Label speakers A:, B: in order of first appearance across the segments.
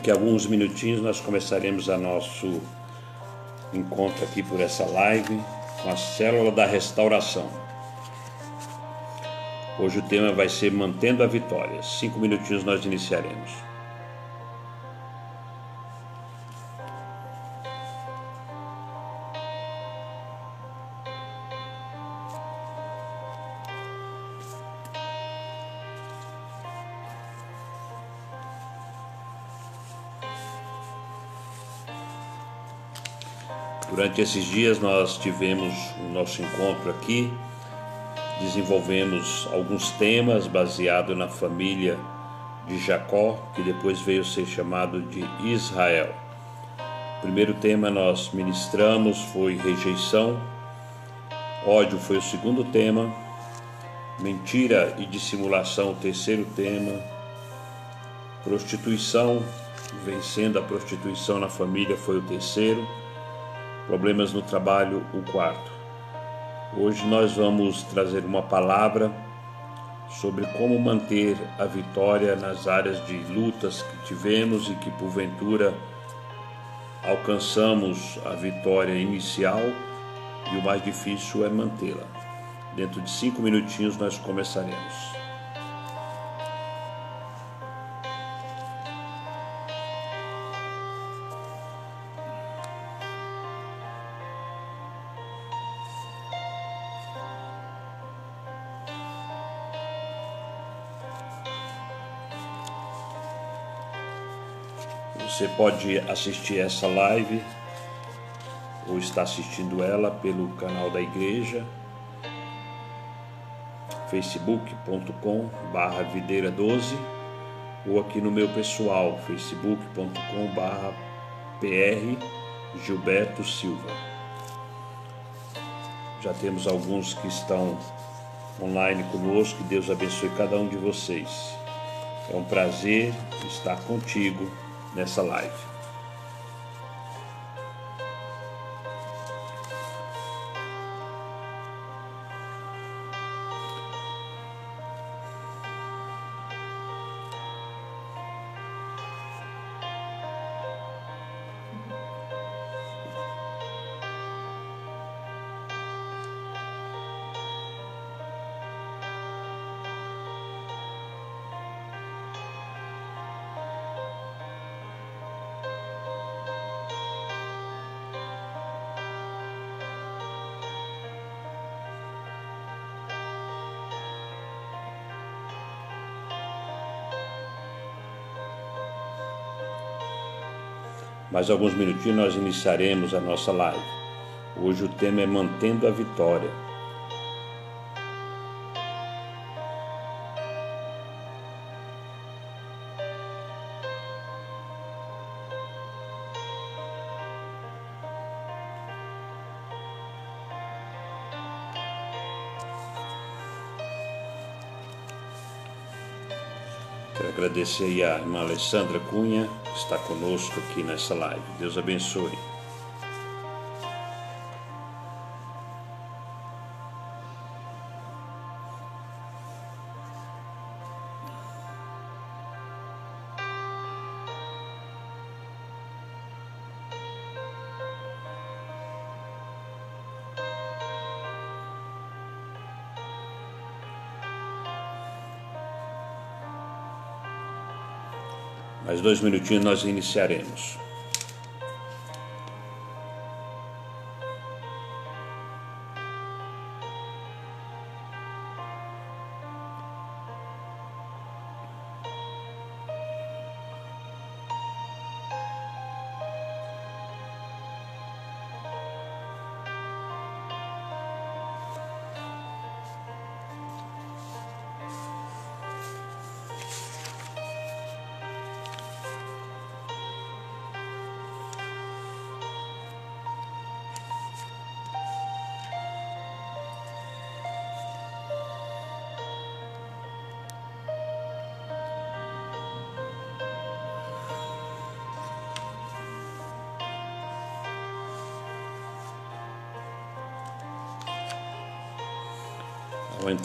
A: Daqui a alguns minutinhos nós começaremos a nosso encontro aqui por essa live com a célula da restauração. Hoje o tema vai ser Mantendo a Vitória. Cinco minutinhos nós iniciaremos. Durante esses dias nós tivemos o nosso encontro aqui, desenvolvemos alguns temas baseados na família de Jacó, que depois veio ser chamado de Israel. O primeiro tema nós ministramos foi rejeição, ódio foi o segundo tema, mentira e dissimulação o terceiro tema, prostituição, vencendo a prostituição na família foi o terceiro problemas no trabalho, o quarto. Hoje nós vamos trazer uma palavra sobre como manter a vitória nas áreas de lutas que tivemos e que porventura alcançamos a vitória inicial e o mais difícil é mantê-la. Dentro de cinco minutinhos nós começaremos. Você pode assistir essa live ou está assistindo ela pelo canal da igreja facebook.com barra videira 12 ou aqui no meu pessoal facebook.com barra pr Gilberto Silva. Já temos alguns que estão online conosco Deus abençoe cada um de vocês. É um prazer estar contigo nessa live. Mais alguns minutinhos nós iniciaremos a nossa live. Hoje o tema é Mantendo a Vitória. Agradecer a irmã Alessandra Cunha, que está conosco aqui nessa live. Deus abençoe. Dois minutinhos nós iniciaremos.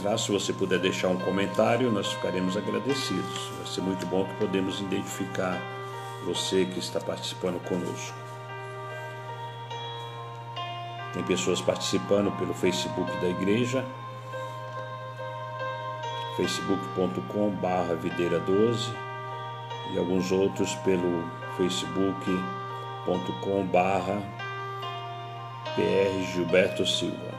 A: Ao entrar, se você puder deixar um comentário, nós ficaremos agradecidos. Vai ser muito bom que podemos identificar você que está participando conosco. Tem pessoas participando pelo Facebook da igreja, facebook.com barra videira 12 e alguns outros pelo facebook.com barra pr Gilberto Silva.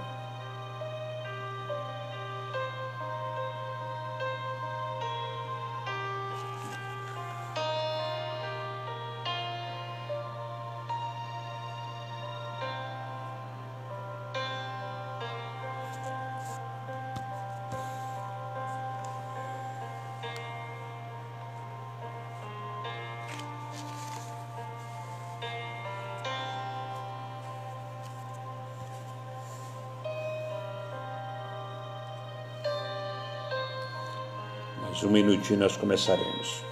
A: Um minutinho nós começaremos.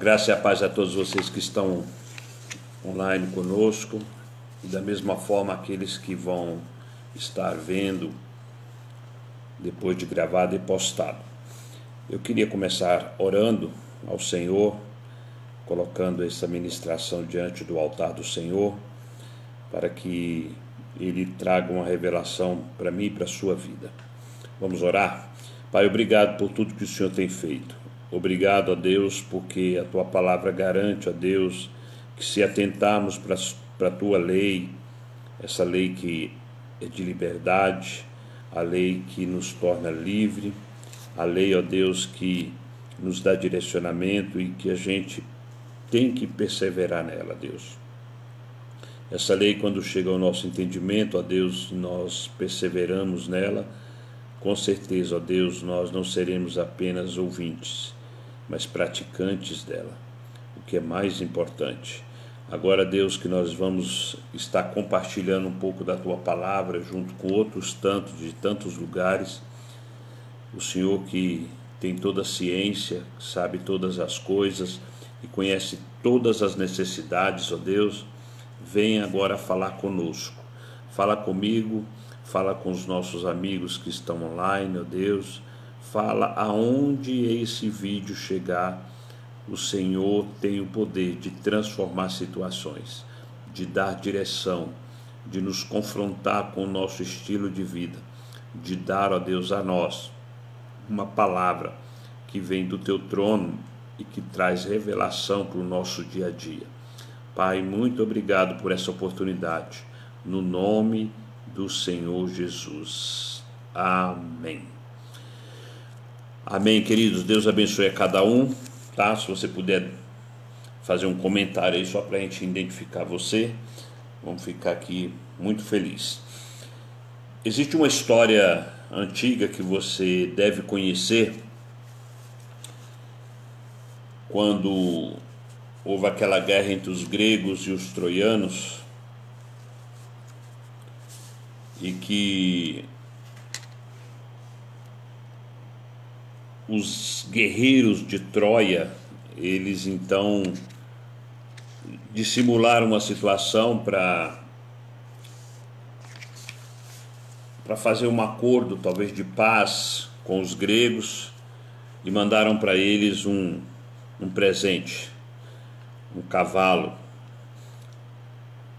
A: Graça e a paz a todos vocês que estão online conosco e da mesma forma aqueles que vão estar vendo depois de gravado e postado. Eu queria começar orando ao Senhor, colocando essa ministração diante do altar do Senhor, para que Ele traga uma revelação para mim e para a sua vida. Vamos orar? Pai, obrigado por tudo que o Senhor tem feito. Obrigado a Deus, porque a tua palavra garante a Deus que se atentarmos para a tua lei, essa lei que é de liberdade, a lei que nos torna livre, a lei, ó Deus, que nos dá direcionamento e que a gente tem que perseverar nela, Deus. Essa lei, quando chega ao nosso entendimento, ó Deus, nós perseveramos nela, com certeza, ó Deus, nós não seremos apenas ouvintes, mas praticantes dela, o que é mais importante. Agora, Deus, que nós vamos estar compartilhando um pouco da tua palavra junto com outros tantos de tantos lugares. O Senhor que tem toda a ciência, sabe todas as coisas e conhece todas as necessidades, ó Deus, vem agora falar conosco. Fala comigo, fala com os nossos amigos que estão online, ó Deus fala aonde esse vídeo chegar, o Senhor tem o poder de transformar situações, de dar direção, de nos confrontar com o nosso estilo de vida, de dar, ó Deus, a nós uma palavra que vem do teu trono e que traz revelação para o nosso dia a dia. Pai, muito obrigado por essa oportunidade. No nome do Senhor Jesus. Amém. Amém, queridos. Deus abençoe a cada um, tá? Se você puder fazer um comentário aí só para a gente identificar você, vamos ficar aqui muito felizes. Existe uma história antiga que você deve conhecer quando houve aquela guerra entre os gregos e os troianos e que os guerreiros de Troia, eles então dissimularam uma situação para para fazer um acordo, talvez de paz com os gregos e mandaram para eles um, um presente, um cavalo.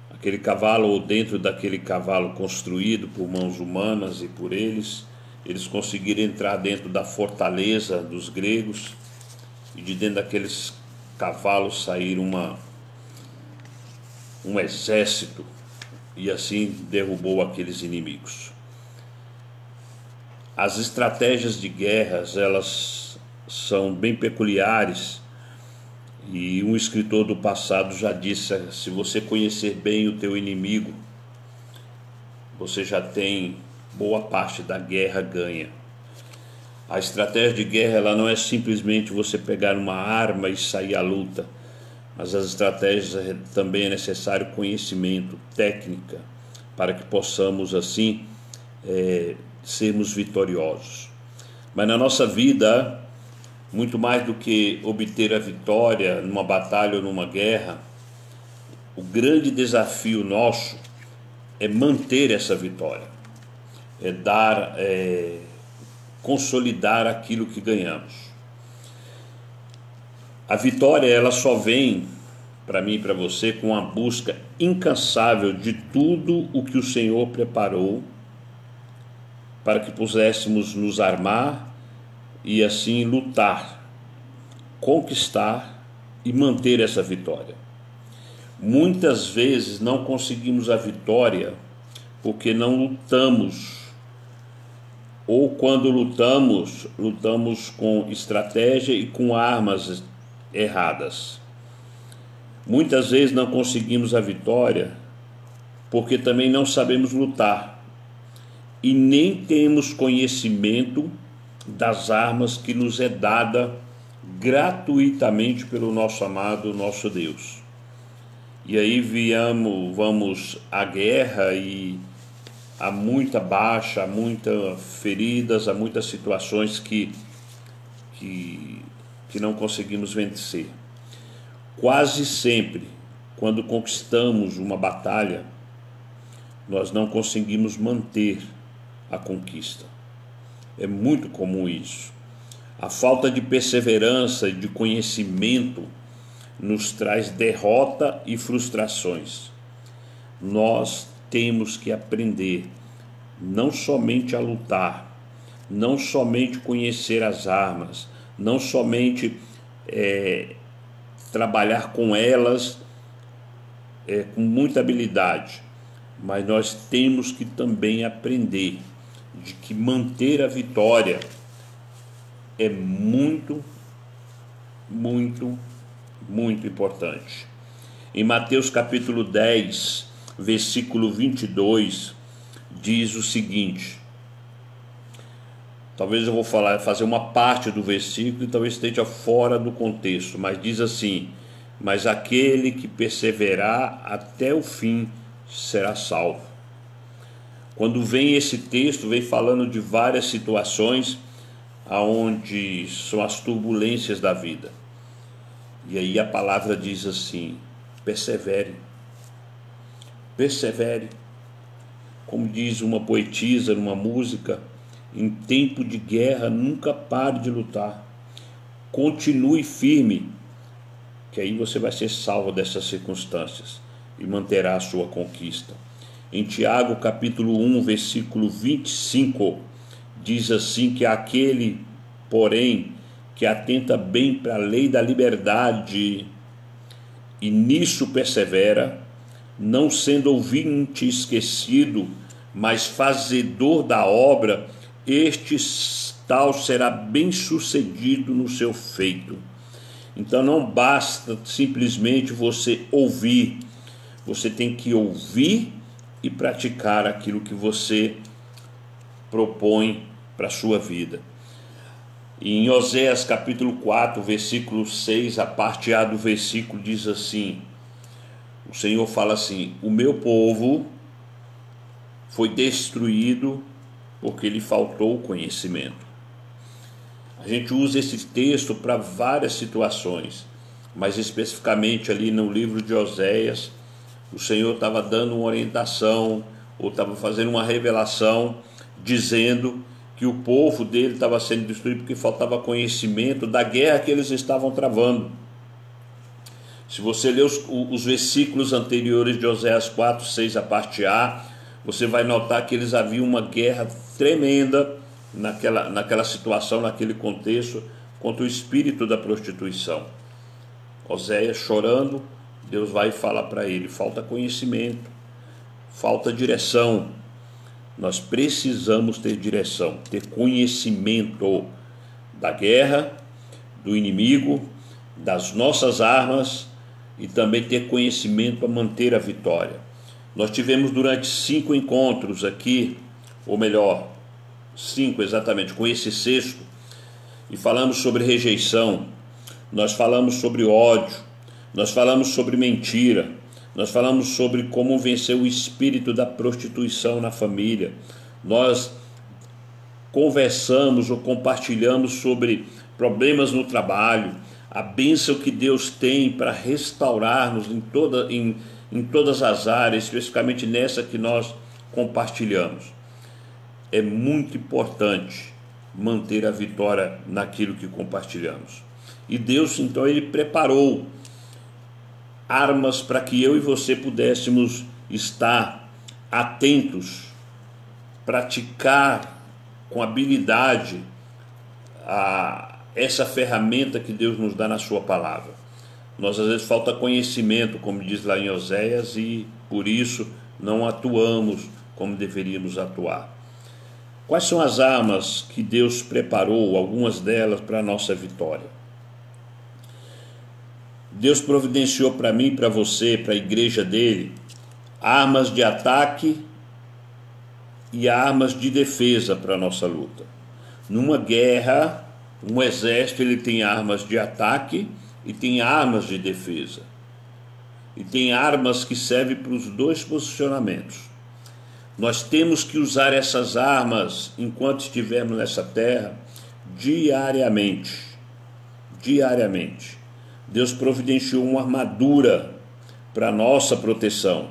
A: Aquele cavalo, ou dentro daquele cavalo construído por mãos humanas e por eles, eles conseguiram entrar dentro da fortaleza dos gregos e de dentro daqueles cavalos sair uma um exército e assim derrubou aqueles inimigos. As estratégias de guerras, elas são bem peculiares e um escritor do passado já disse: se você conhecer bem o teu inimigo, você já tem boa parte da guerra ganha. A estratégia de guerra ela não é simplesmente você pegar uma arma e sair à luta, mas as estratégias é, também é necessário conhecimento, técnica, para que possamos assim é, sermos vitoriosos. Mas na nossa vida, muito mais do que obter a vitória numa batalha ou numa guerra, o grande desafio nosso é manter essa vitória, é dar, é, consolidar aquilo que ganhamos. A vitória ela só vem para mim e para você com a busca incansável de tudo o que o Senhor preparou para que pudéssemos nos armar e assim lutar, conquistar e manter essa vitória. Muitas vezes não conseguimos a vitória porque não lutamos ou quando lutamos, lutamos com estratégia e com armas erradas. Muitas vezes não conseguimos a vitória porque também não sabemos lutar e nem temos conhecimento das armas que nos é dada gratuitamente pelo nosso amado nosso Deus. E aí viamos, vamos à guerra e há muita baixa, há muitas feridas, há muitas situações que, que, que não conseguimos vencer. Quase sempre, quando conquistamos uma batalha, nós não conseguimos manter a conquista. É muito comum isso. A falta de perseverança e de conhecimento nos traz derrota e frustrações. Nós temos que aprender não somente a lutar, não somente conhecer as armas, não somente é, trabalhar com elas é, com muita habilidade, mas nós temos que também aprender de que manter a vitória é muito, muito, muito importante. Em Mateus capítulo 10, versículo 22, diz o seguinte. Talvez eu vou falar, fazer uma parte do versículo e talvez esteja fora do contexto, mas diz assim: Mas aquele que perseverar até o fim será salvo. Quando vem esse texto, vem falando de várias situações aonde são as turbulências da vida. E aí a palavra diz assim: persevere persevere. Como diz uma poetisa numa música, em tempo de guerra nunca pare de lutar. Continue firme, que aí você vai ser salvo dessas circunstâncias e manterá a sua conquista. Em Tiago, capítulo 1, versículo 25, diz assim que aquele, porém, que atenta bem para a lei da liberdade e nisso persevera, não sendo ouvinte esquecido, mas fazedor da obra, este tal será bem sucedido no seu feito. Então não basta simplesmente você ouvir, você tem que ouvir e praticar aquilo que você propõe para a sua vida. Em Oséias capítulo 4, versículo 6, a parte A do versículo diz assim: o Senhor fala assim: O meu povo foi destruído porque lhe faltou conhecimento. A gente usa esse texto para várias situações, mas especificamente ali no livro de Oséias, o Senhor estava dando uma orientação ou estava fazendo uma revelação dizendo que o povo dele estava sendo destruído porque faltava conhecimento da guerra que eles estavam travando. Se você ler os, os versículos anteriores de Oséias 4, 6, a parte A, você vai notar que eles haviam uma guerra tremenda naquela, naquela situação, naquele contexto, contra o espírito da prostituição. Oséias chorando, Deus vai falar para ele: falta conhecimento, falta direção. Nós precisamos ter direção, ter conhecimento da guerra, do inimigo, das nossas armas e também ter conhecimento para manter a vitória. Nós tivemos durante cinco encontros aqui, ou melhor, cinco exatamente, com esse sexto, e falamos sobre rejeição, nós falamos sobre ódio, nós falamos sobre mentira, nós falamos sobre como vencer o espírito da prostituição na família, nós conversamos ou compartilhamos sobre problemas no trabalho, a bênção que Deus tem para restaurar-nos em, toda, em, em todas as áreas, especificamente nessa que nós compartilhamos. É muito importante manter a vitória naquilo que compartilhamos. E Deus, então, ele preparou armas para que eu e você pudéssemos estar atentos, praticar com habilidade a essa ferramenta que Deus nos dá na sua palavra. Nós às vezes falta conhecimento, como diz lá em Oséias, e por isso não atuamos como deveríamos atuar. Quais são as armas que Deus preparou, algumas delas, para a nossa vitória? Deus providenciou para mim, para você, para a igreja dele, armas de ataque e armas de defesa para a nossa luta. Numa guerra, um exército ele tem armas de ataque e tem armas de defesa. E tem armas que servem para os dois posicionamentos. Nós temos que usar essas armas enquanto estivermos nessa terra diariamente. Diariamente. Deus providenciou uma armadura para nossa proteção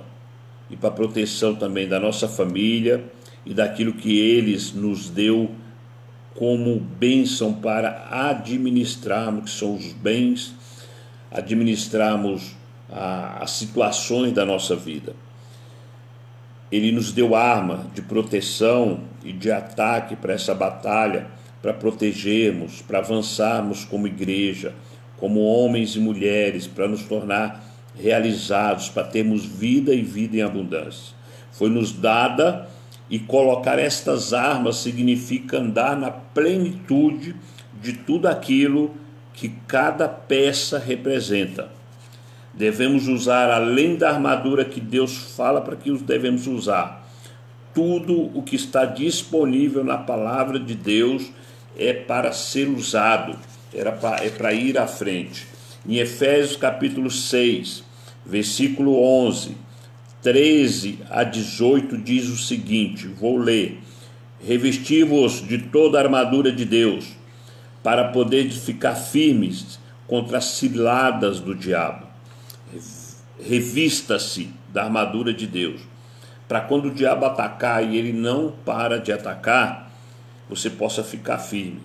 A: e para a proteção também da nossa família e daquilo que eles nos deu como bênção para administrarmos, que são os bens, administrarmos as situações da nossa vida. Ele nos deu arma de proteção e de ataque para essa batalha, para protegermos, para avançarmos como igreja, como homens e mulheres, para nos tornar realizados, para termos vida e vida em abundância. Foi nos dada e colocar estas armas significa andar na plenitude de tudo aquilo que cada peça representa. Devemos usar, além da armadura que Deus fala para que os devemos usar, tudo o que está disponível na palavra de Deus é para ser usado, era é para ir à frente. Em Efésios capítulo 6, versículo 11, 13 a 18 diz o seguinte: vou ler. Revesti-vos de toda a armadura de Deus, para poder ficar firmes contra as ciladas do diabo revista-se da armadura de Deus, para quando o diabo atacar e ele não para de atacar, você possa ficar firme,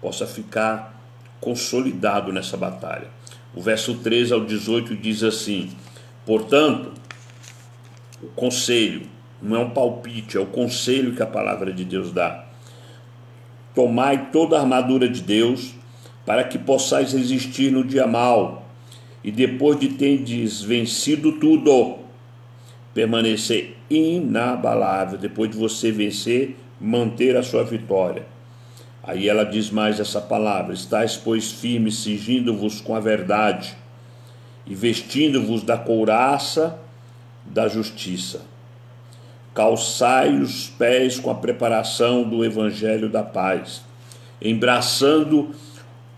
A: possa ficar consolidado nessa batalha. O verso 13 ao 18 diz assim: Portanto, o conselho, não é um palpite, é o conselho que a palavra de Deus dá. Tomai toda a armadura de Deus, para que possais resistir no dia mal e depois de tendes vencido tudo, permanecer inabalável, depois de você vencer, manter a sua vitória. Aí ela diz mais essa palavra: estáis, pois, firmes, cingindo-vos com a verdade e vestindo-vos da couraça da justiça. Calçai os pés com a preparação do evangelho da paz, embraçando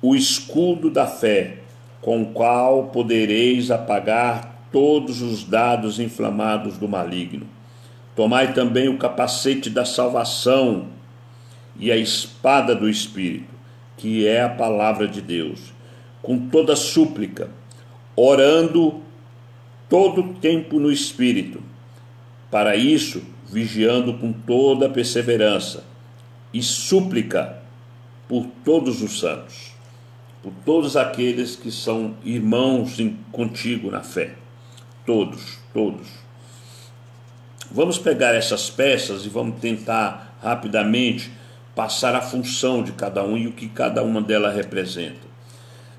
A: o escudo da fé com o qual podereis apagar todos os dados inflamados do maligno. Tomai também o capacete da salvação e a espada do Espírito, que é a palavra de Deus, com toda súplica, orando todo o tempo no Espírito. Para isso, vigiando com toda perseverança e súplica por todos os santos por todos aqueles que são irmãos em, contigo na fé. Todos, todos. Vamos pegar essas peças e vamos tentar rapidamente passar a função de cada um e o que cada uma delas representa.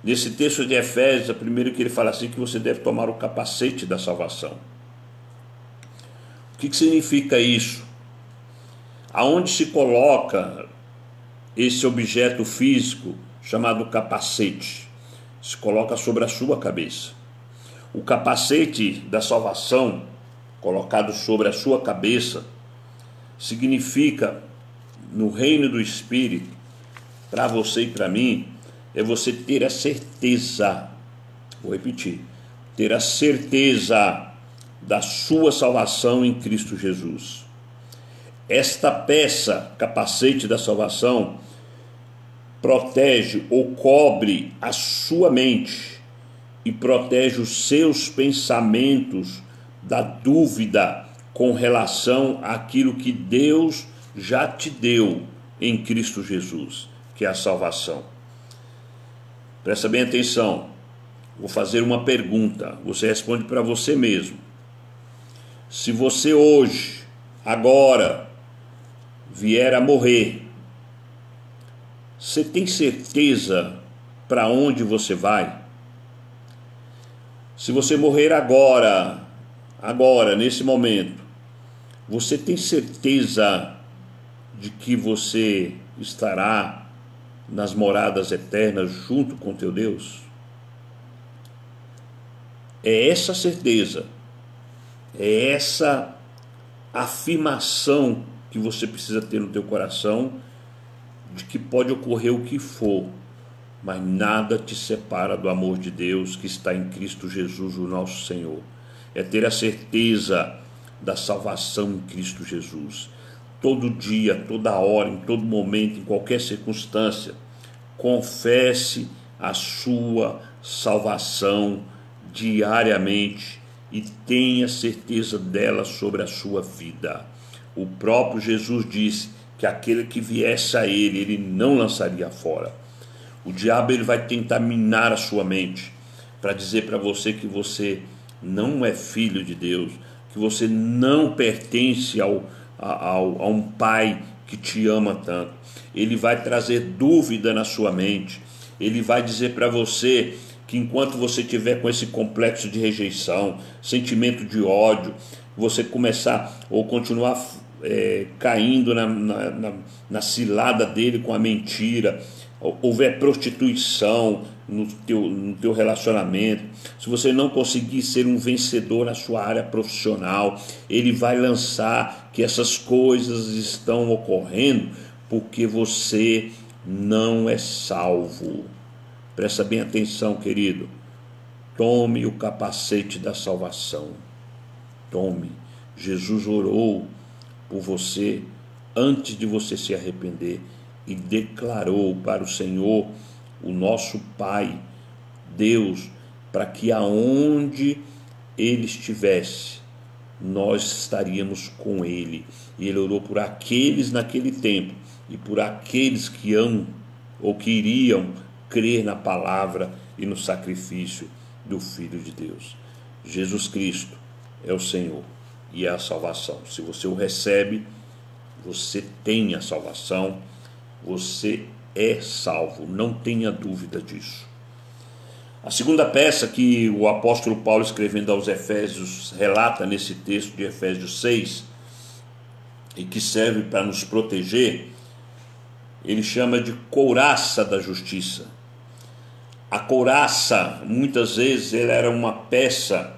A: Nesse texto de Efésios, primeiro que ele fala assim que você deve tomar o capacete da salvação. O que, que significa isso? Aonde se coloca esse objeto físico chamado capacete, se coloca sobre a sua cabeça. O capacete da salvação, colocado sobre a sua cabeça, significa, no reino do Espírito, para você e para mim é você ter a certeza, vou repetir, ter a certeza da sua salvação em Cristo Jesus. Esta peça, capacete da salvação, protege ou cobre a sua mente e protege os seus pensamentos da dúvida com relação àquilo que Deus já te deu em Cristo Jesus, que é a salvação. Presta bem atenção. Vou fazer uma pergunta. Você responde para você mesmo. Se você hoje, agora, vier a morrer, você tem certeza para onde você vai? Se você morrer agora, agora, nesse momento, você tem certeza de que você estará nas moradas eternas junto com teu Deus? É essa certeza, é essa afirmação que você precisa ter no teu coração de que pode ocorrer o que for, mas nada te separa do amor de Deus que está em Cristo Jesus, o nosso Senhor. É ter a certeza da salvação em Cristo Jesus. Todo dia, toda hora, em todo momento, em qualquer circunstância, confesse a sua salvação diariamente e tenha certeza dela sobre a sua vida. O próprio Jesus disse que aquele que viesse a ele, ele não lançaria fora. O diabo ele vai tentar minar a sua mente para dizer para você que você não é filho de Deus, que você não pertence ao, ao, a um pai que te ama tanto. Ele vai trazer dúvida na sua mente. Ele vai dizer para você que enquanto você tiver com esse complexo de rejeição, sentimento de ódio, você começar ou continuar é, caindo na, na, na, na cilada dele com a mentira, houver prostituição no teu, no teu relacionamento, se você não conseguir ser um vencedor na sua área profissional, ele vai lançar que essas coisas estão ocorrendo porque você não é salvo. Presta bem atenção, querido. Tome o capacete da salvação. Tome. Jesus orou por você antes de você se arrepender e declarou para o Senhor, o nosso Pai, Deus, para que aonde ele estivesse, nós estaríamos com ele. E ele orou por aqueles naquele tempo e por aqueles que amam ou que iriam crer na palavra e no sacrifício do Filho de Deus. Jesus Cristo é o Senhor e é a salvação. Se você o recebe, você tem a salvação você é salvo, não tenha dúvida disso. A segunda peça que o apóstolo Paulo, escrevendo aos Efésios, relata nesse texto de Efésios 6, e que serve para nos proteger, ele chama de couraça da justiça. A couraça, muitas vezes, ela era uma peça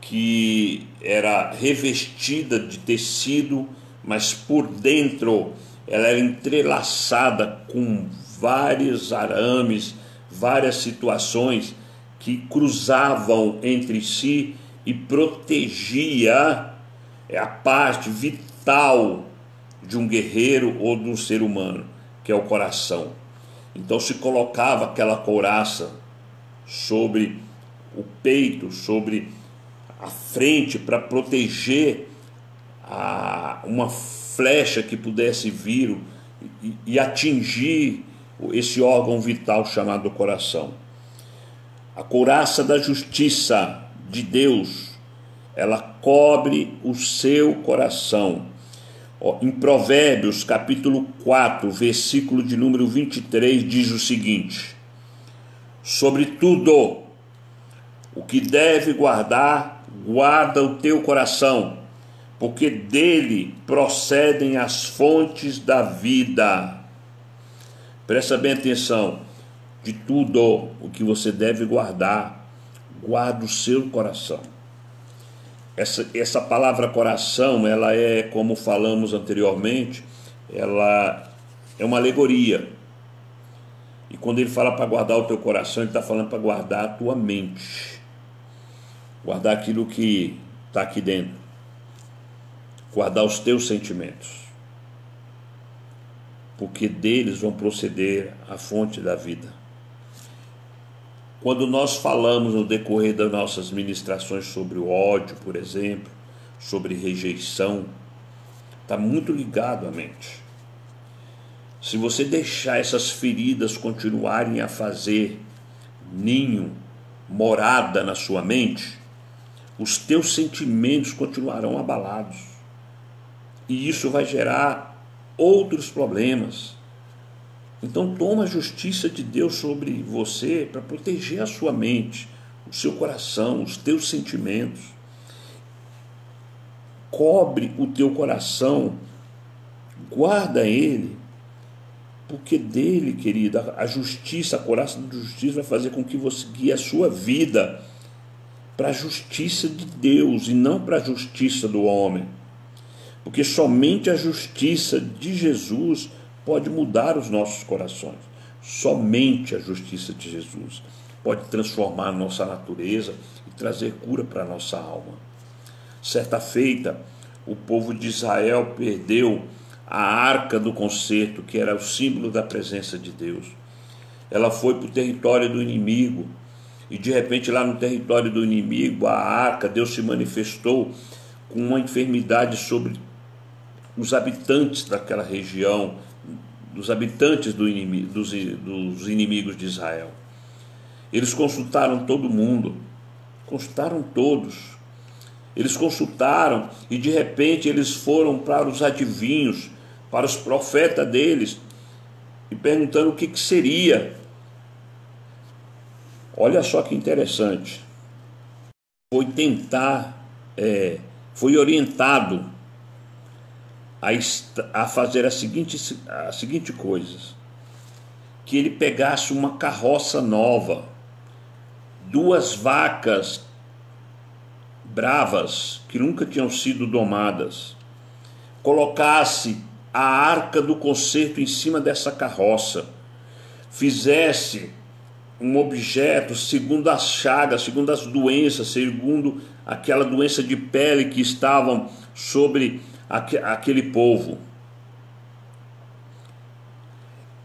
A: que era revestida de tecido, mas por dentro ela era entrelaçada com vários arames, várias situações que cruzavam entre si e protegia a parte vital de um guerreiro ou de um ser humano, que é o coração. Então se colocava aquela couraça sobre o peito, sobre a frente, para proteger a, uma flecha que pudesse vir e, e atingir esse órgão vital chamado coração. A couraça da justiça de Deus, ela cobre o seu coração. Em Provérbios, capítulo 4, versículo de número 23, diz o seguinte: Sobretudo, o que deve guardar, guarda o teu coração, porque dele procedem as fontes da vida. Presta bem atenção, de tudo o que você deve guardar, guarda o seu coração. Essa, essa palavra coração, ela é, como falamos anteriormente, ela é uma alegoria. E quando ele fala para guardar o teu coração, ele está falando para guardar a tua mente. Guardar aquilo que está aqui dentro. Guardar os teus sentimentos. Porque deles vão proceder a fonte da vida. Quando nós falamos no decorrer das nossas ministrações sobre o ódio, por exemplo, sobre rejeição, está muito ligado à mente. Se você deixar essas feridas continuarem a fazer ninho, morada na sua mente, os teus sentimentos continuarão abalados. E isso vai gerar outros problemas. Então toma a justiça de Deus sobre você para proteger a sua mente, o seu coração, os teus sentimentos. Cobre o teu coração, guarda ele porque dele, querida, a justiça, a coração de justiça vai fazer com que você guie a sua vida para a justiça de Deus e não para a justiça do homem. Porque somente a justiça de Jesus pode mudar os nossos corações. Somente a justiça de Jesus pode transformar a nossa natureza e trazer cura para a nossa alma. Certa feita, o povo de Israel perdeu a arca do concerto, que era o símbolo da presença de Deus. Ela foi para o território do inimigo, e de repente, lá no território do inimigo, a arca, Deus se manifestou com uma enfermidade sobre os habitantes daquela região, dos habitantes do inimigo, dos, dos inimigos de Israel. Eles consultaram todo mundo, consultaram todos. Eles consultaram e de repente eles foram para os adivinhos para os profetas deles e perguntando o que, que seria. Olha só que interessante. Foi tentar, é, foi orientado a, a fazer a seguinte, a seguinte coisa: que ele pegasse uma carroça nova, duas vacas bravas que nunca tinham sido domadas, colocasse a arca do concerto em cima dessa carroça, fizesse um objeto segundo as chagas, segundo as doenças, segundo aquela doença de pele que estavam sobre aquele povo.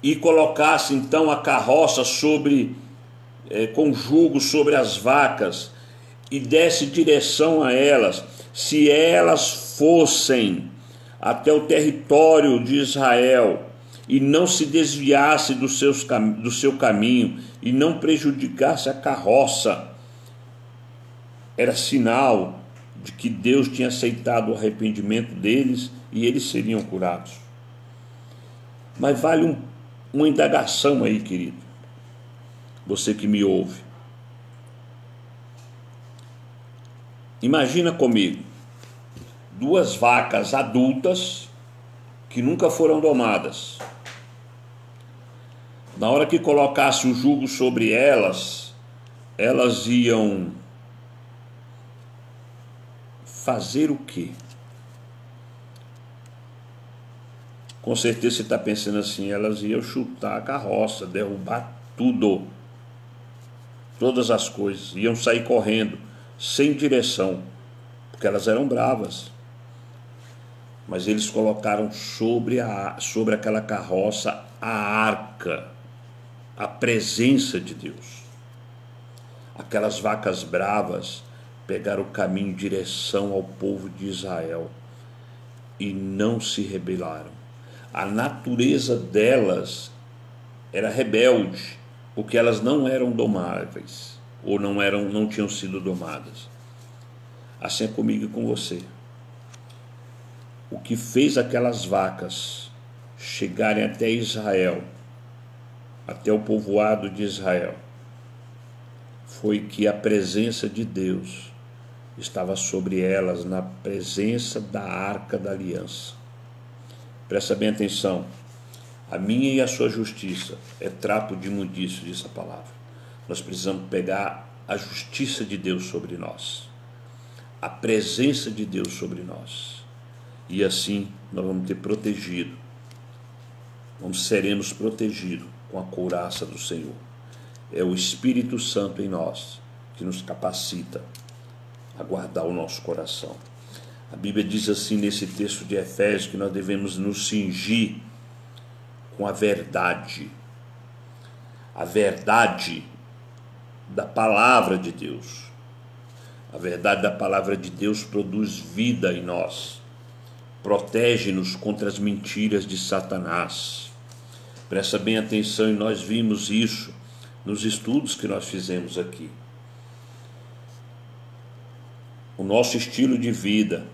A: E colocasse então a carroça sobre, é, com jugo sobre as vacas, e desse direção a elas, se elas fossem até o território de Israel e não se desviasse do, seus, do seu caminho e não prejudicasse a carroça, era sinal de que Deus tinha aceitado o arrependimento deles e eles seriam curados. Mas vale um, uma indagação aí, querido, você que me ouve. Imagina comigo, duas vacas adultas que nunca foram domadas. Na hora que colocasse o jugo sobre elas, elas iam fazer o quê? Com certeza você está pensando assim, elas iam chutar a carroça, derrubar tudo, todas as coisas, iam sair correndo, sem direção, porque elas eram bravas mas eles colocaram sobre, a, sobre aquela carroça a arca, a presença de Deus. Aquelas vacas bravas pegaram o caminho em direção ao povo de Israel e não se rebelaram. A natureza delas era rebelde, porque elas não eram domáveis ou não eram não tinham sido domadas. Assim é comigo e com você o que fez aquelas vacas chegarem até Israel, até o povoado de Israel, foi que a presença de Deus estava sobre elas, na presença da arca da aliança. Presta bem atenção. A minha e a sua justiça é trapo de imundício, diz a palavra. Nós precisamos pegar a justiça de Deus sobre nós, a presença de Deus sobre nós e assim nós vamos ter protegido, vamos seremos protegidos com a couraça do Senhor. É o Espírito Santo em nós que nos capacita a guardar o nosso coração. A Bíblia diz assim nesse texto de Efésios que nós devemos nos cingir com a verdade. A verdade da palavra de Deus. A verdade da palavra de Deus produz vida em nós, protege-nos contra as mentiras de Satanás. Presta bem atenção e nós vimos isso nos estudos que nós fizemos aqui. O nosso estilo de vida,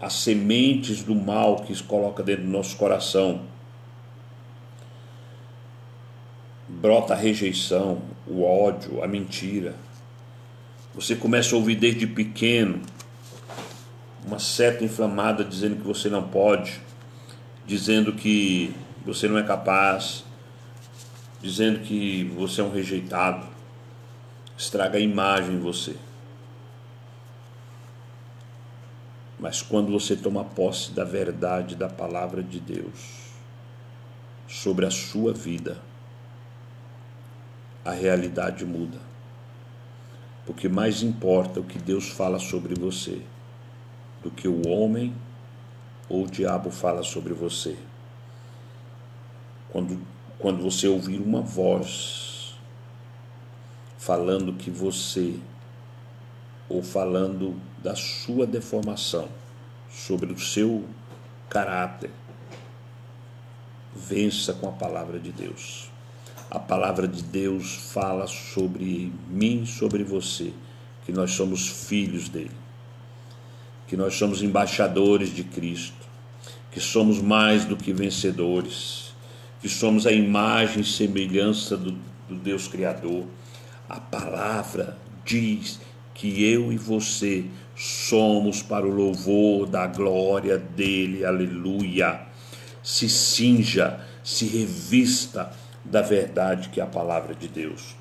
A: as sementes do mal que se coloca dentro do nosso coração, brota a rejeição, o ódio, a mentira. Você começa a ouvir desde pequeno uma seta inflamada dizendo que você não pode, dizendo que você não é capaz, dizendo que você é um rejeitado. Estraga a imagem em você. Mas quando você toma posse da verdade da palavra de Deus sobre a sua vida, a realidade muda. Porque mais importa o que Deus fala sobre você do que o homem ou o diabo fala sobre você. Quando, quando você ouvir uma voz falando que você, ou falando da sua deformação, sobre o seu caráter, vença com a palavra de Deus. A palavra de Deus fala sobre mim, sobre você, que nós somos filhos dele, que nós somos embaixadores de Cristo, que somos mais do que vencedores, que somos a imagem e semelhança do, do Deus Criador. A palavra diz que eu e você somos para o louvor da glória dele, aleluia. Se cinja, se revista da verdade que é a palavra de Deus.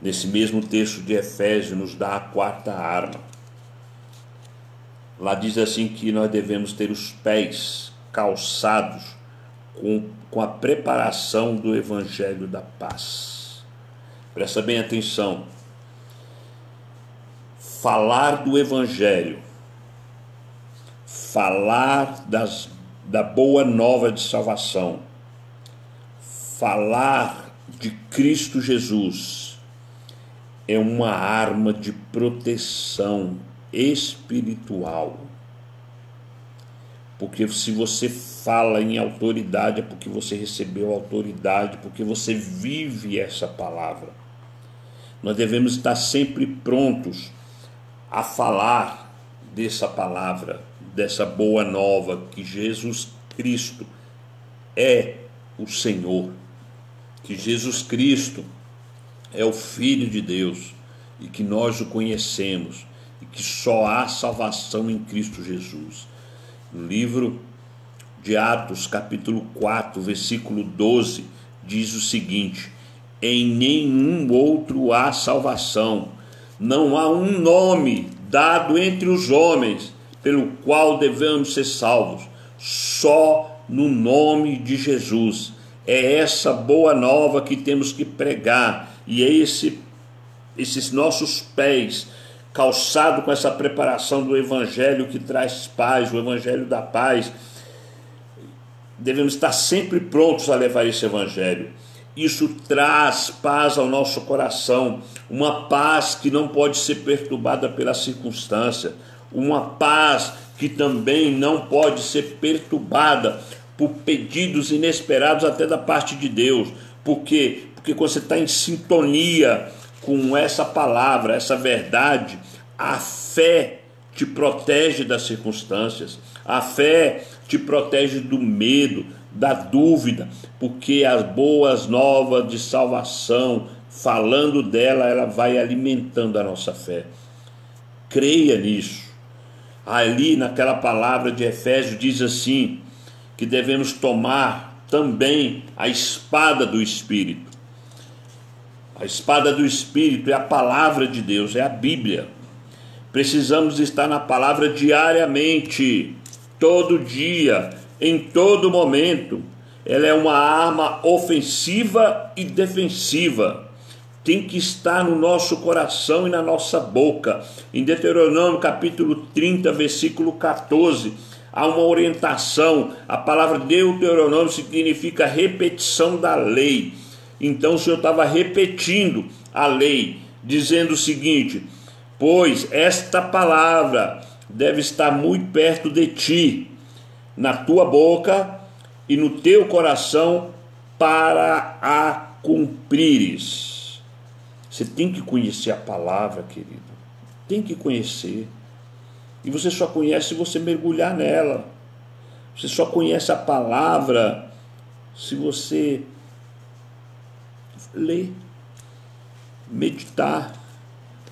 A: Nesse mesmo texto de Efésios, nos dá a quarta arma. Lá diz assim que nós devemos ter os pés calçados com, com a preparação do Evangelho da paz. Presta bem atenção. Falar do Evangelho, falar das, da boa nova de salvação, falar de Cristo Jesus é uma arma de proteção espiritual. Porque se você fala em autoridade, é porque você recebeu autoridade, porque você vive essa palavra. Nós devemos estar sempre prontos a falar dessa palavra, dessa boa nova que Jesus Cristo é o Senhor que Jesus Cristo é o Filho de Deus e que nós o conhecemos e que só há salvação em Cristo Jesus. No livro de Atos, capítulo 4, versículo 12, diz o seguinte: Em nenhum outro há salvação, não há um nome dado entre os homens pelo qual devemos ser salvos, só no nome de Jesus é essa boa nova que temos que pregar e é esse, esses nossos pés calçado com essa preparação do evangelho que traz paz, o evangelho da paz. Devemos estar sempre prontos a levar esse evangelho. Isso traz paz ao nosso coração, uma paz que não pode ser perturbada pela circunstância, uma paz que também não pode ser perturbada por pedidos inesperados até da parte de Deus. Por quê? Porque quando você está em sintonia com essa palavra, essa verdade, a fé te protege das circunstâncias, a fé te protege do medo, da dúvida, porque as boas novas de salvação, falando dela, ela vai alimentando a nossa fé. Creia nisso. Ali naquela palavra de Efésios diz assim: que devemos tomar também a espada do Espírito. A espada do Espírito é a palavra de Deus, é a Bíblia. Precisamos estar na palavra diariamente, todo dia, em todo momento. ela é uma arma ofensiva e defensiva. Tem que estar no nosso coração e na nossa boca. Em Deuteronômio capítulo 30, versículo 14, há uma orientação. A palavra Deuteronômio significa repetição da lei. Então o Senhor estava repetindo a lei, dizendo o seguinte: Pois esta palavra deve estar muito perto de ti, na tua boca e no teu coração, para a cumprires. Você tem que conhecer a palavra, querido. Tem que conhecer. E você só conhece se você mergulhar nela. Você só conhece a palavra se você ler, meditar,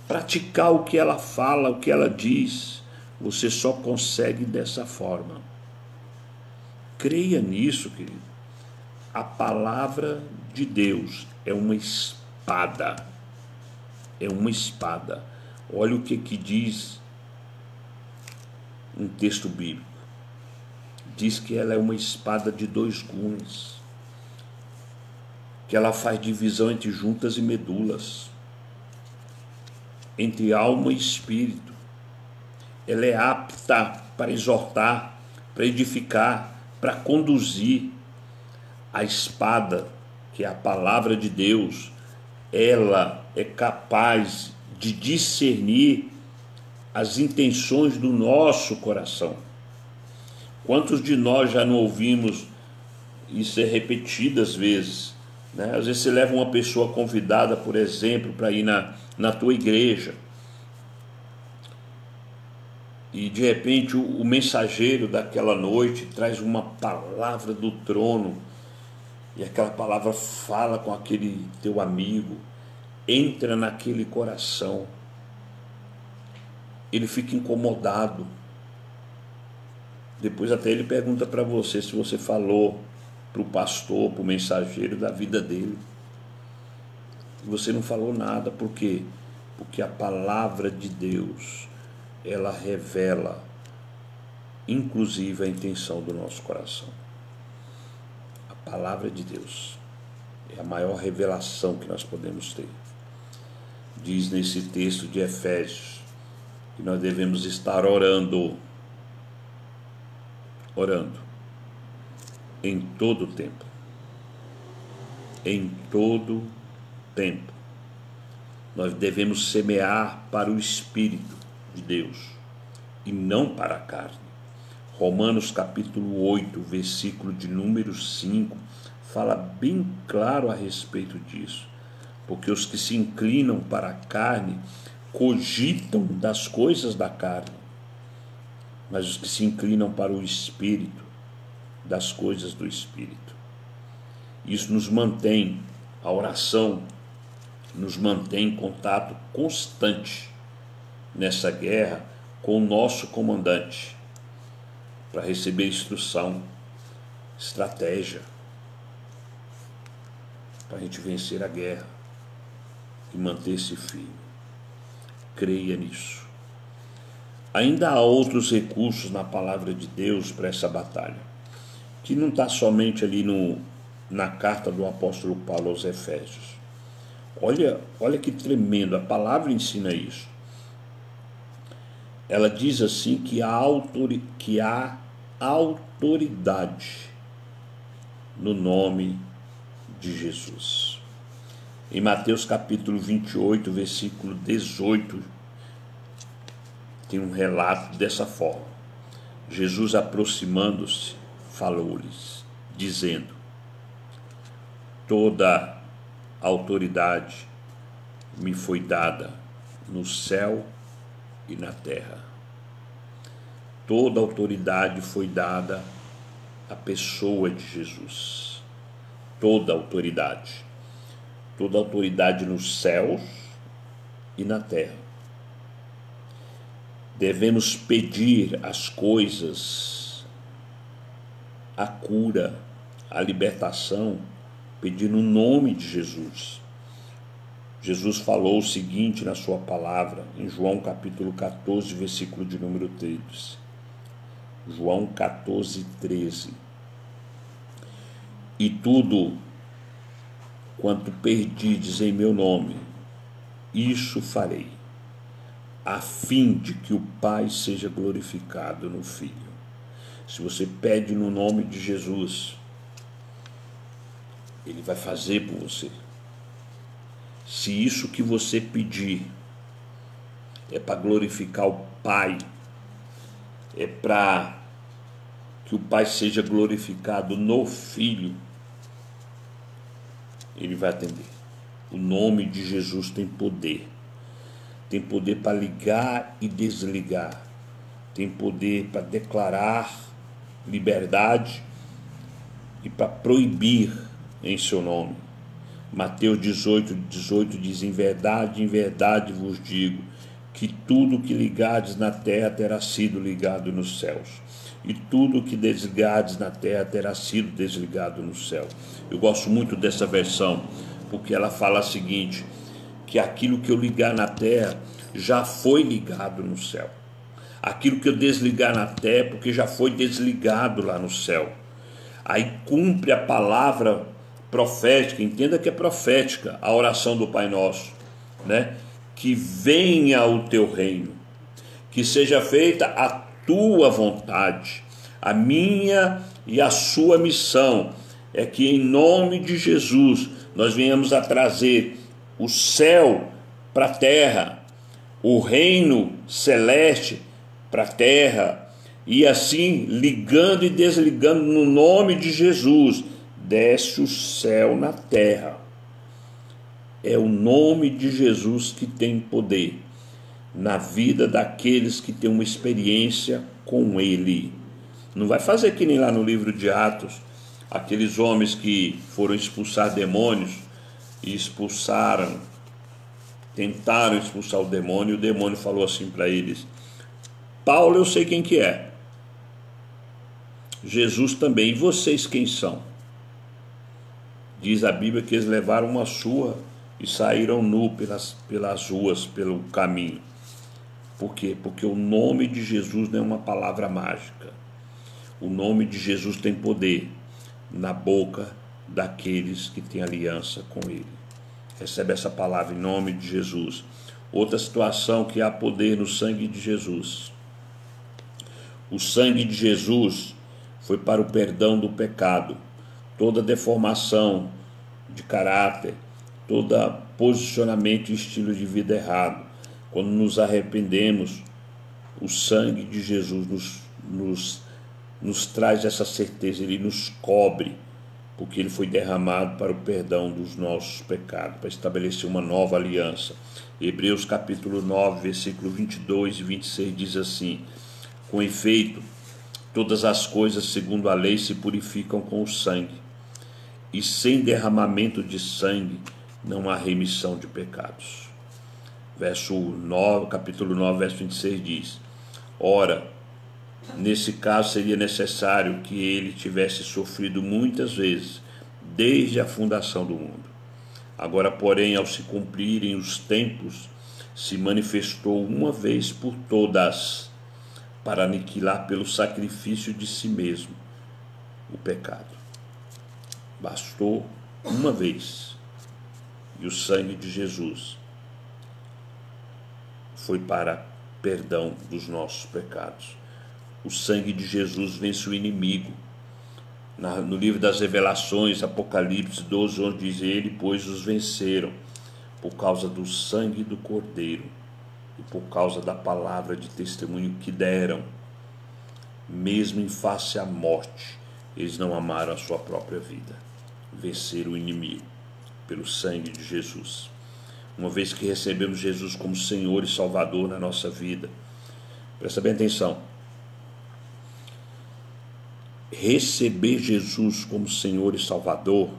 A: praticar o que ela fala, o que ela diz. Você só consegue dessa forma. Creia nisso, querido. A palavra de Deus é uma espada. É uma espada. Olha o que, que diz um texto bíblico. Diz que ela é uma espada de dois gumes, que ela faz divisão entre juntas e medulas, entre alma e espírito. Ela é apta para exortar, para edificar, para conduzir. A espada, que é a palavra de Deus, ela é capaz de discernir as intenções do nosso coração. Quantos de nós já não ouvimos isso é repetidas vezes? Né? Às vezes você leva uma pessoa convidada, por exemplo, para ir na, na tua igreja. E de repente o, o mensageiro daquela noite traz uma palavra do trono. E aquela palavra fala com aquele teu amigo, entra naquele coração ele fica incomodado. Depois até ele pergunta para você se você falou para o pastor, para o mensageiro da vida dele. E você não falou nada, por quê? Porque a palavra de Deus, ela revela, inclusive, a intenção do nosso coração. A palavra de Deus é a maior revelação que nós podemos ter. Diz nesse texto de Efésios, que nós devemos estar orando, orando, em todo o tempo. Em todo tempo. Nós devemos semear para o Espírito de Deus e não para a carne. Romanos capítulo 8, versículo de número 5, fala bem claro a respeito disso. Porque os que se inclinam para a carne cogitam das coisas da carne, mas os que se inclinam para o espírito, das coisas do espírito. Isso nos mantém, a oração nos mantém em contato constante nessa guerra com o nosso comandante, para receber instrução, estratégia, para a gente vencer a guerra e manter-se firme creia nisso. Ainda há outros recursos na palavra de Deus para essa batalha, que não está somente ali no, na carta do apóstolo Paulo aos Efésios. Olha, olha que tremendo, a palavra ensina isso. Ela diz assim que há, autori, que há autoridade no nome de Jesus. Em Mateus capítulo 28, versículo 18, tem um relato dessa forma. Jesus aproximando-se, falou-lhes, dizendo: Toda autoridade me foi dada no céu e na terra. Toda autoridade foi dada à pessoa de Jesus. Toda autoridade toda autoridade nos céus e na terra. Devemos pedir as coisas, a cura, a libertação, pedir no nome de Jesus. Jesus falou o seguinte na sua palavra, em João capítulo 14, versículo de número 13. João 14, 13. E tudo quanto perdides em meu nome, isso farei, a fim de que o Pai seja glorificado no Filho. Se você pede no nome de Jesus, Ele vai fazer por você. Se isso que você pedir é para glorificar o Pai, é para que o Pai seja glorificado no Filho, Ele vai atender. O nome de Jesus tem poder. Tem poder para ligar e desligar. Tem poder para declarar liberdade e para proibir em seu nome. Mateus 18, 18 diz: Em verdade, em verdade vos digo, que tudo que ligardes na terra terá sido ligado nos céus, e tudo que desligardes na terra terá sido desligado no céu. Eu gosto muito dessa versão, porque ela fala o seguinte: que aquilo que eu ligar na terra já foi ligado no céu. Aquilo que eu desligar na terra, porque já foi desligado lá no céu. Aí cumpre a palavra profética, entenda que é profética a oração do Pai Nosso, né? Que venha o teu reino, que seja feita a tua vontade. A minha e a sua missão é que em nome de Jesus nós venhamos a trazer o céu para a terra, o reino celeste para a terra, e assim ligando e desligando no nome de Jesus, desce o céu na terra. É o nome de Jesus que tem poder na vida daqueles que têm uma experiência com Ele. Não vai fazer que nem lá no livro de Atos, aqueles homens que foram expulsar demônios e expulsaram, tentaram expulsar o demônio, e o demônio falou assim para eles: Paulo, eu sei quem que é. Jesus também, e vocês quem são? Diz a Bíblia que eles levaram uma sua e saíram nu pelas, pelas ruas, pelo caminho. Por quê? Porque o nome de Jesus não é uma palavra mágica. O nome de Jesus tem poder na boca daqueles que têm aliança com Ele. Recebe essa palavra em nome de Jesus. Outra situação que há poder no sangue de Jesus. O sangue de Jesus foi para o perdão do pecado. Toda deformação de caráter, todo posicionamento e estilo de vida errado. Quando nos arrependemos, o sangue de Jesus nos, nos nos traz essa certeza, ele nos cobre, porque ele foi derramado para o perdão dos nossos pecados, para estabelecer uma nova aliança. Hebreus capítulo 9, versículo 22 e 26 diz assim: Com efeito, todas as coisas segundo a lei se purificam com o sangue, e sem derramamento de sangue não há remissão de pecados. Verso 9, capítulo 9, verso 26 diz: Ora, Nesse caso, seria necessário que ele tivesse sofrido muitas vezes, desde a fundação do mundo. Agora, porém, ao se cumprirem os tempos, se manifestou uma vez por todas, para aniquilar pelo sacrifício de si mesmo o pecado. Bastou uma vez, e o sangue de Jesus foi para perdão dos nossos pecados. O sangue de Jesus vence o inimigo. no livro das Revelações, Apocalipse 12, onde diz ele, pois os venceram por causa do sangue do Cordeiro e por causa da palavra de testemunho que deram, mesmo em face à morte, eles não amaram a sua própria vida. Venceram o inimigo pelo sangue de Jesus. Uma vez que recebemos Jesus como Senhor e Salvador na nossa vida, presta bem atenção receber Jesus como Senhor e Salvador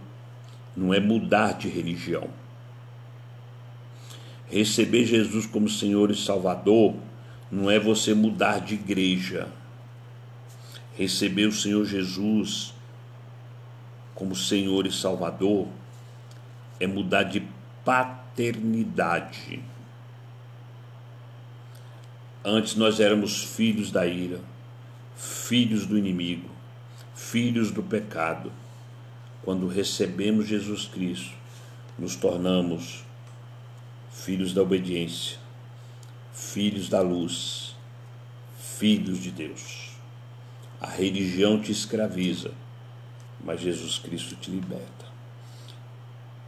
A: não é mudar de religião. Receber Jesus como Senhor e Salvador não é você mudar de igreja. Receber o Senhor Jesus como Senhor e Salvador é mudar de paternidade. Antes nós éramos filhos da ira, filhos do inimigo filhos do pecado. quando recebemos Jesus Cristo, nos tornamos filhos da obediência, filhos da luz, filhos de Deus. A religião te escraviza, mas Jesus Cristo te liberta.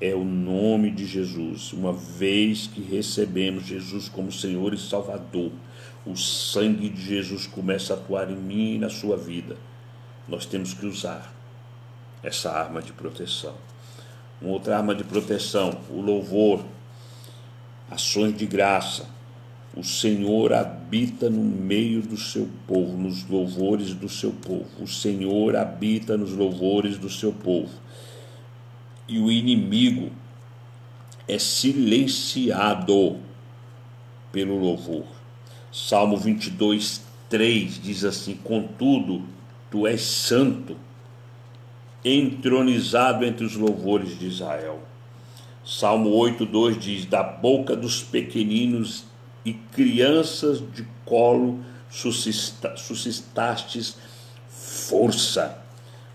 A: É o nome de Jesus. Uma vez que recebemos Jesus como Senhor e Salvador, o sangue de Jesus começa a atuar em mim e na sua vida. Nós temos que usar essa arma de proteção. Uma outra arma de proteção, o louvor, ações de graça. O Senhor habita no meio do seu povo, nos louvores do seu povo. O Senhor habita nos louvores do seu povo. E o inimigo é silenciado pelo louvor. Salmo 22, 3 diz assim: Contudo, tu és santo entronizado entre os louvores de Israel. Salmo 8:2 diz: Da boca dos pequeninos e crianças de colo suscitastes força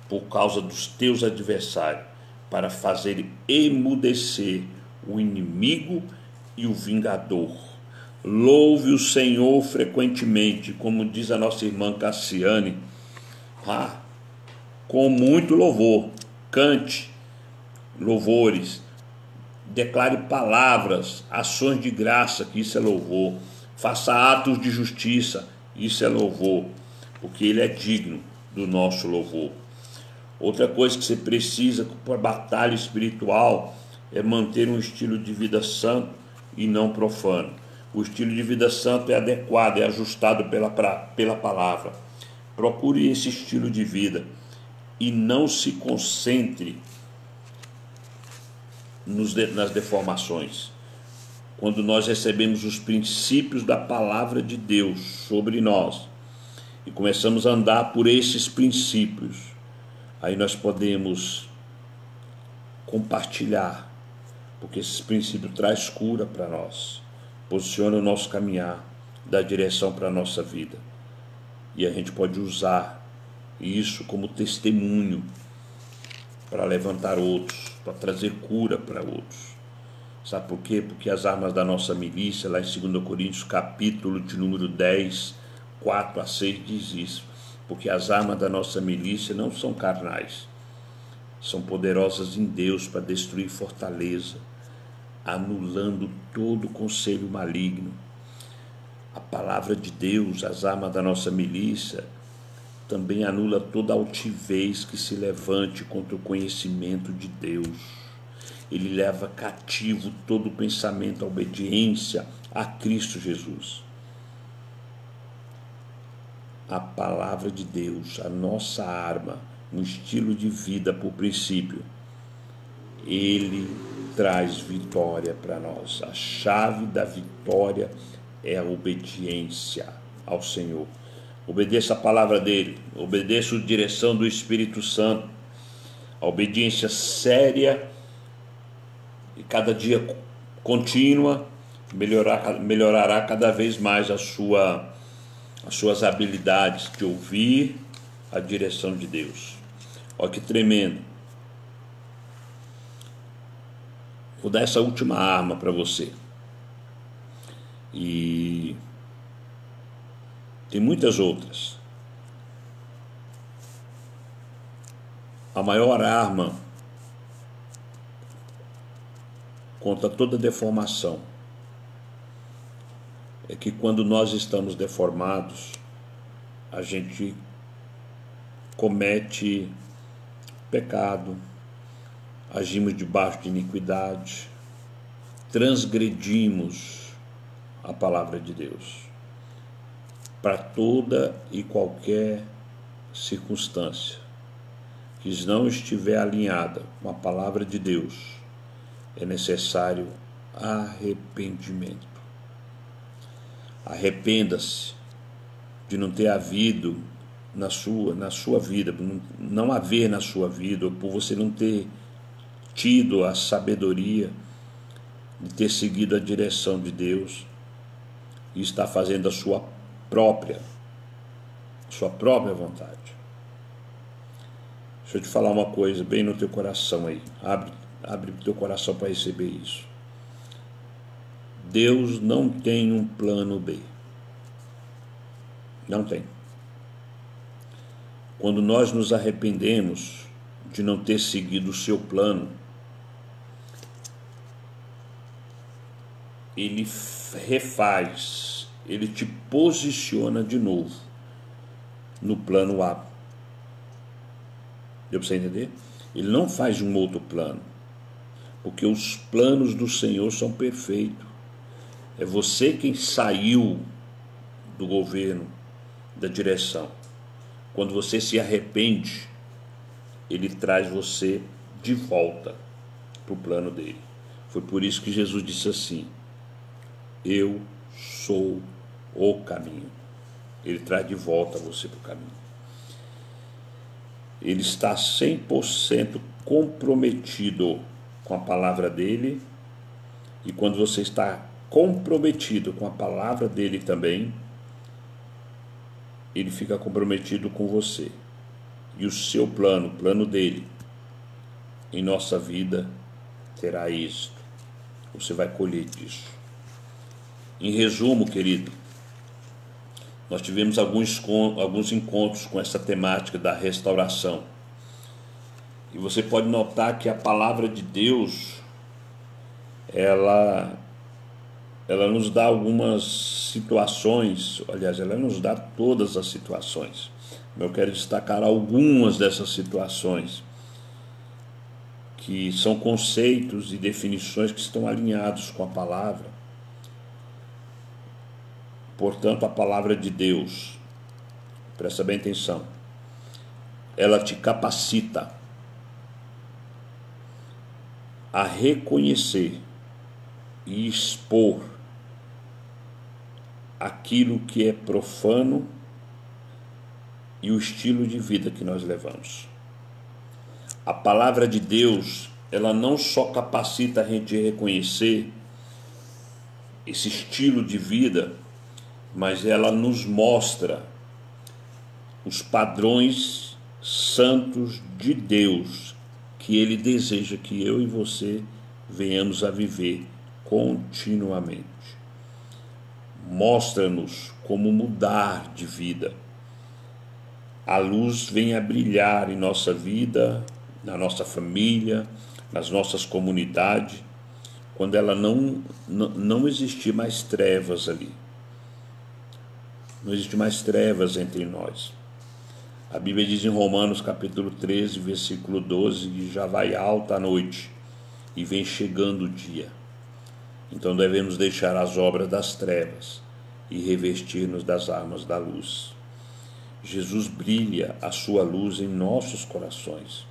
A: por causa dos teus adversários, para fazer emudecer o inimigo e o vingador. Louve o Senhor frequentemente, como diz a nossa irmã Cassiane. Ah, com muito louvor. Cante louvores, declare palavras, ações de graça, que isso é louvor. Faça atos de justiça, isso é louvor, porque ele é digno do nosso louvor. Outra coisa que você precisa para a batalha espiritual é manter um estilo de vida santo e não profano. O estilo de vida santo é adequado, é ajustado pela, pela palavra. Procure esse estilo de vida e não se concentre nos, nas deformações. Quando nós recebemos os princípios da palavra de Deus sobre nós e começamos a andar por esses princípios, aí nós podemos compartilhar, porque esses princípios traz cura para nós, posiciona o nosso caminhar, dá direção para a nossa vida. E a gente pode usar isso como testemunho para levantar outros, para trazer cura para outros. Sabe por quê? Porque as armas da nossa milícia, lá em 2 Coríntios, capítulo de número 10, 4 a 6, diz isso. Porque as armas da nossa milícia não são carnais, são poderosas em Deus para destruir fortaleza, anulando todo conselho maligno. A palavra de Deus, as armas da nossa milícia, também anula toda altivez que se levante contra o conhecimento de Deus. Ele leva cativo todo pensamento à obediência a Cristo Jesus. A palavra de Deus, a nossa arma, um estilo de vida por princípio, ele traz vitória para nós. A chave da vitória é a obediência ao Senhor. Obedeça a palavra dele, obedeça a direção do Espírito Santo. A obediência séria e cada dia contínua melhorar, melhorará cada vez mais a sua, as suas habilidades de ouvir a direção de Deus. Olha que tremendo. Vou dar essa última arma para você. E tem muitas outras. A maior arma contra toda deformação é que quando nós estamos deformados, a gente comete pecado, agimos debaixo de iniquidade, transgredimos a palavra de Deus para toda e qualquer circunstância que não estiver alinhada com a palavra de Deus, é necessário arrependimento. Arrependa-se de não ter havido na sua, na sua vida, não haver na sua vida, ou por você não ter tido a sabedoria de ter seguido a direção de Deus e estar fazendo a sua própria, sua própria vontade. Deixa eu te falar uma coisa bem no teu coração aí. Abre, abre teu coração para receber isso. Deus não tem um plano B. Não tem. Quando nós nos arrependemos de não ter seguido o seu plano, ele refaz, ele te posiciona de novo no plano A. Deu para você entender? Ele não faz um outro plano, porque os planos do Senhor são perfeitos. É você quem saiu do governo, da direção. Quando você se arrepende, ele traz você de volta para o plano dele. Foi por isso que Jesus disse assim: Eu sou o caminho. Ele traz de volta você para o caminho. Ele está 100% comprometido com a palavra dele, e quando você está comprometido com a palavra dele também, ele fica comprometido com você. E o seu plano, o plano dele, em nossa vida, terá êxito. Você vai colher disso. Em resumo, querido, nós tivemos alguns, alguns encontros com essa temática da restauração. E você pode notar que a palavra de Deus, ela ela nos dá algumas situações, aliás, ela nos dá todas as situações. Eu quero destacar algumas dessas situações, que são conceitos e definições que estão alinhados com a palavra. Portanto, a palavra de Deus, presta bem atenção, ela te capacita a reconhecer e expor aquilo que é profano e o estilo de vida que nós levamos. A palavra de Deus, ela não só capacita a gente a reconhecer esse estilo de vida, mas ela nos mostra os padrões santos de Deus que ele deseja que eu e você venhamos a viver continuamente mostra-nos como mudar de vida. A luz vem a brilhar em nossa vida, na nossa família, nas nossas comunidades, quando ela não, não, não existir mais trevas ali. Não existe mais trevas entre nós. A Bíblia diz em Romanos capítulo 13, versículo 12, que já vai alta a noite e vem chegando o dia. Então devemos deixar as obras das trevas e revestir-nos das armas da luz. Jesus brilha a sua luz em nossos corações.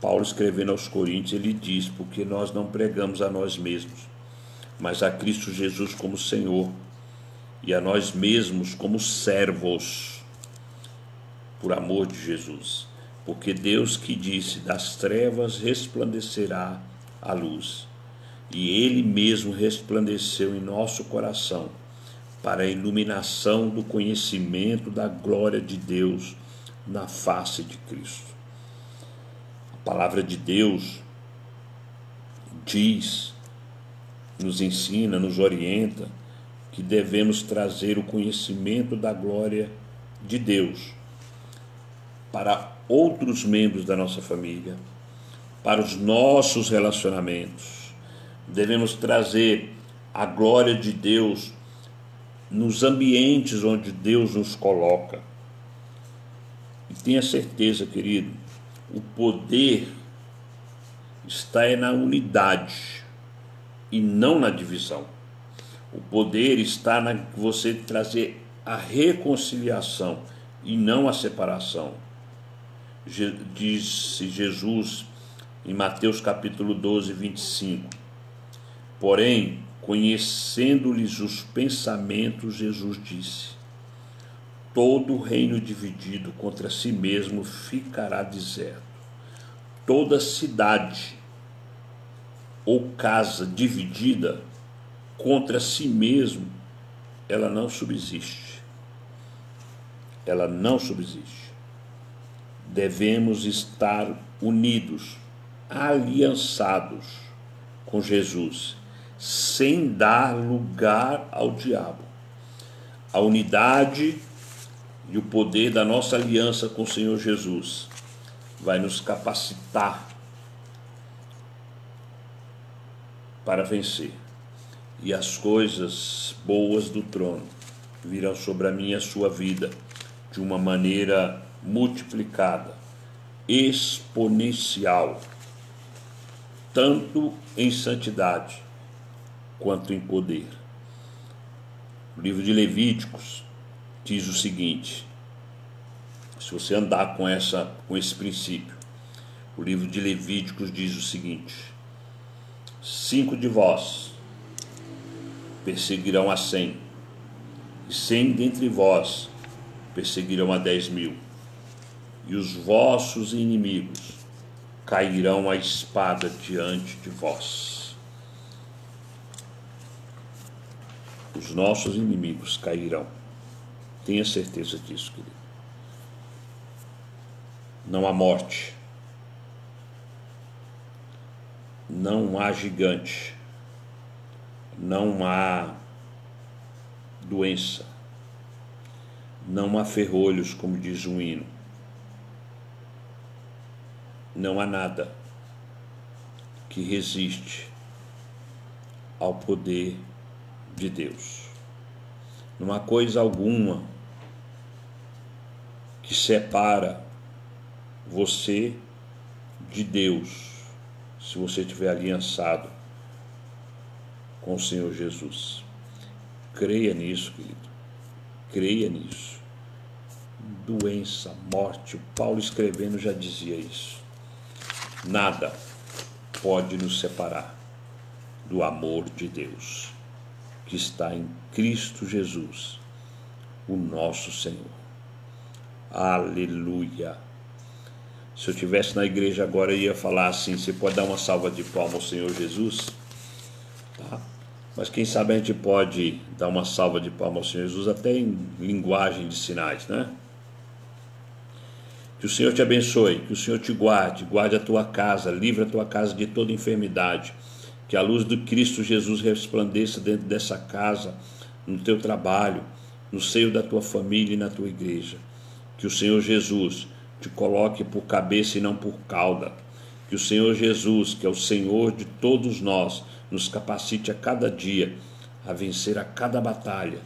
A: Paulo escrevendo aos Coríntios, ele diz: Porque nós não pregamos a nós mesmos, mas a Cristo Jesus como Senhor, e a nós mesmos como servos, por amor de Jesus. Porque Deus que disse: Das trevas resplandecerá a luz e Ele mesmo resplandeceu em nosso coração para a iluminação do conhecimento da glória de Deus na face de Cristo. A palavra de Deus diz, nos ensina, nos orienta que devemos trazer o conhecimento da glória de Deus para outros membros da nossa família, para os nossos relacionamentos devemos trazer a glória de Deus nos ambientes onde Deus nos coloca. E tenha certeza, querido, o poder está na unidade e não na divisão. O poder está na você trazer a reconciliação e não a separação. Disse Jesus em Mateus capítulo 12, 25 Porém, conhecendo-lhes os pensamentos, Jesus disse: Todo reino dividido contra si mesmo ficará deserto. Toda cidade ou casa dividida contra si mesmo, ela não subsiste. Ela não subsiste. devemos estar unidos, aliançados com Jesus, sem dar lugar ao diabo. A unidade e o poder da nossa aliança com o Senhor Jesus vai nos capacitar para vencer. E as coisas boas do trono virão sobre a minha sua vida de uma maneira multiplicada, exponencial, tanto em santidade quanto em poder. O livro de Levíticos diz o seguinte: se você andar com essa com esse princípio, o livro de Levíticos diz o seguinte: cinco de vós perseguirão a cem, e cem dentre vós perseguirão a dez mil, e os vossos inimigos cairão a espada diante de vós. Os nossos inimigos cairão. Tenha certeza disso, querido. Não há morte. Não há gigante. Não há doença não há ferrolhos, como diz um hino. Não há nada que resiste ao poder de Deus. Não há coisa alguma que separa você de Deus, se você estiver aliançado com o Senhor Jesus. Creia nisso, querido. Creia nisso. Doença, morte, o Paulo escrevendo já dizia isso. Nada pode nos separar do amor de Deus que está em Cristo Jesus, o nosso Senhor. Aleluia. Se eu tivesse na igreja agora, eu ia falar assim: você pode dar uma salva de palmas ao Senhor Jesus? Mas quem sabe a gente pode dar uma salva de palmas ao Senhor Jesus até em linguagem de sinais, né? Que o Senhor te abençoe, que o Senhor te guarde, guarde a tua casa, livre a tua casa de toda enfermidade. Que a luz do Cristo Jesus resplandeça dentro dessa casa, no teu trabalho, no seio da tua família e na tua igreja. Que o Senhor Jesus te coloque por cabeça e não por cauda. Que o Senhor Jesus, que é o Senhor de todos nós, nos capacite a cada dia a vencer a cada batalha,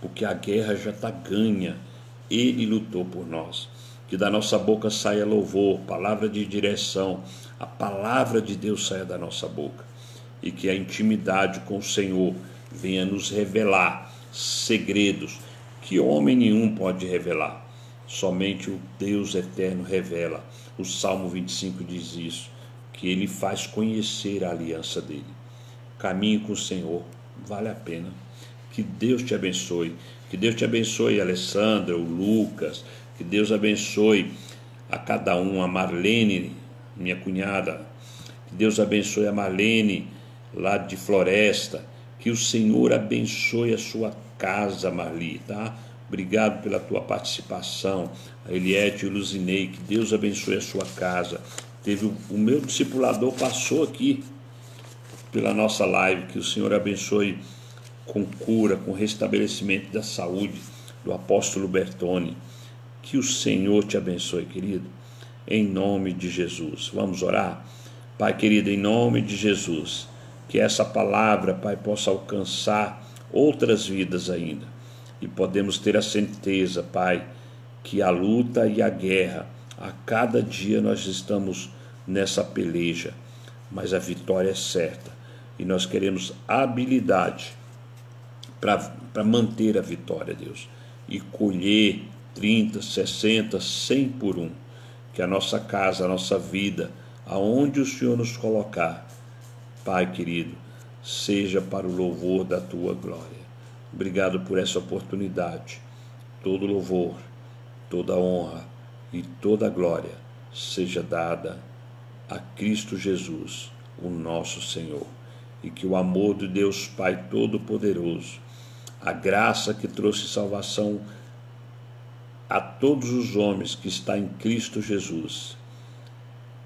A: porque a guerra já está ganha. Ele lutou por nós. Que da nossa boca saia louvor, palavra de direção, a palavra de Deus saia da nossa boca. E que a intimidade com o Senhor venha nos revelar segredos que homem nenhum pode revelar. Somente o Deus eterno revela. O Salmo 25 diz isso, que ele faz conhecer a aliança dele. Caminhe com o Senhor, vale a pena. Que Deus te abençoe. Que Deus te abençoe, Alessandra, o Lucas. Que Deus abençoe a cada um, a Marlene, minha cunhada. Que Deus abençoe a Marlene, lá de Floresta. Que o Senhor abençoe a sua casa, Marli, tá? Obrigado pela tua participação. A Eliette e Luzinei, que Deus abençoe a sua casa. Teve o, o meu discipulador passou aqui pela nossa live. Que o Senhor abençoe com cura, com restabelecimento da saúde do apóstolo Bertone. Que o Senhor te abençoe, querido, em nome de Jesus. Vamos orar? Pai querido, em nome de Jesus, que essa palavra, Pai, possa alcançar outras vidas ainda. E podemos ter a certeza, Pai, que a luta e a guerra, a cada dia nós estamos nessa peleja, mas a vitória é certa e nós queremos habilidade para manter a vitória, Deus, e colher 30, 60, 100 por um. Que a nossa casa, a nossa vida, aonde o Senhor nos colocar, Pai querido, seja para o louvor da tua glória. Obrigado por essa oportunidade. Todo louvor, toda honra e toda glória seja dada a Cristo Jesus, o nosso Senhor e que o amor de Deus Pai Todo-Poderoso, a graça que trouxe salvação a todos os homens que está em Cristo Jesus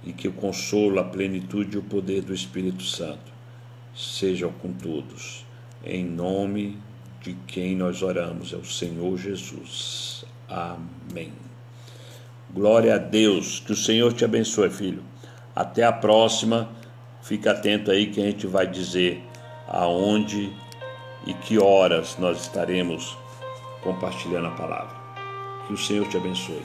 A: e que o consolo, a plenitude e o poder do Espírito Santo sejam com todos. Em nome de quem nós oramos, é o Senhor Jesus. Amém. Glória a Deus. Que o Senhor te abençoe, filho. Até a próxima. Fica atento aí que a gente vai dizer aonde e que horas nós estaremos compartilhando a palavra. Que o Senhor te abençoe.